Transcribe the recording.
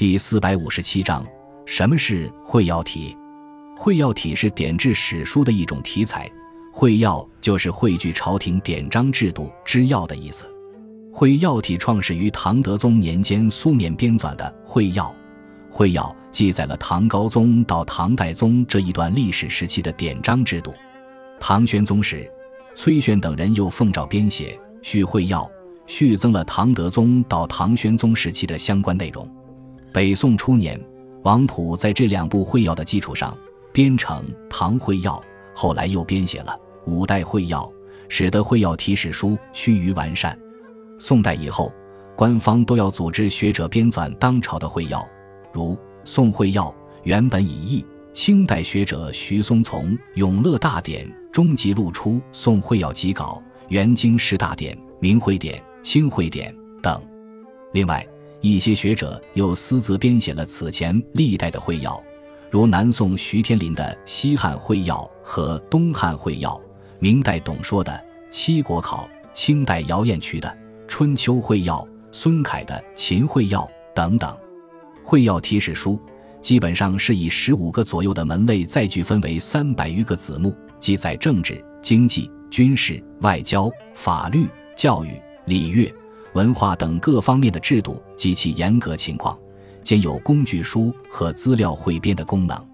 第四百五十七章，什么是会要体？会要体是典制史书的一种题材，会要就是汇聚朝廷典章制度之要的意思。会要体创始于唐德宗年间苏冕编纂的《会要》，《会要》记载了唐高宗到唐代宗这一段历史时期的典章制度。唐玄宗时，崔玄等人又奉诏编写《续会要》，续增了唐德宗到唐玄宗时期的相关内容。北宋初年，王溥在这两部会要的基础上编成《唐会要》，后来又编写了《五代会要》，使得会要体史书趋于完善。宋代以后，官方都要组织学者编纂当朝的会要，如《宋会要》原本已佚。清代学者徐松从《永乐大典》中即录出《宋会要》集稿，《元京十大典》《明会典》《清会典》等。另外，一些学者又私自编写了此前历代的会要，如南宋徐天林的《西汉会要》和《东汉会要》，明代董说的《七国考》，清代姚彦渠的《春秋会要》，孙凯的《秦会要》等等。会要题史书。基本上是以十五个左右的门类再具分为三百余个子目，记载政治、经济、军事、外交、法律、教育、礼乐、文化等各方面的制度及其严格情况，兼有工具书和资料汇编的功能。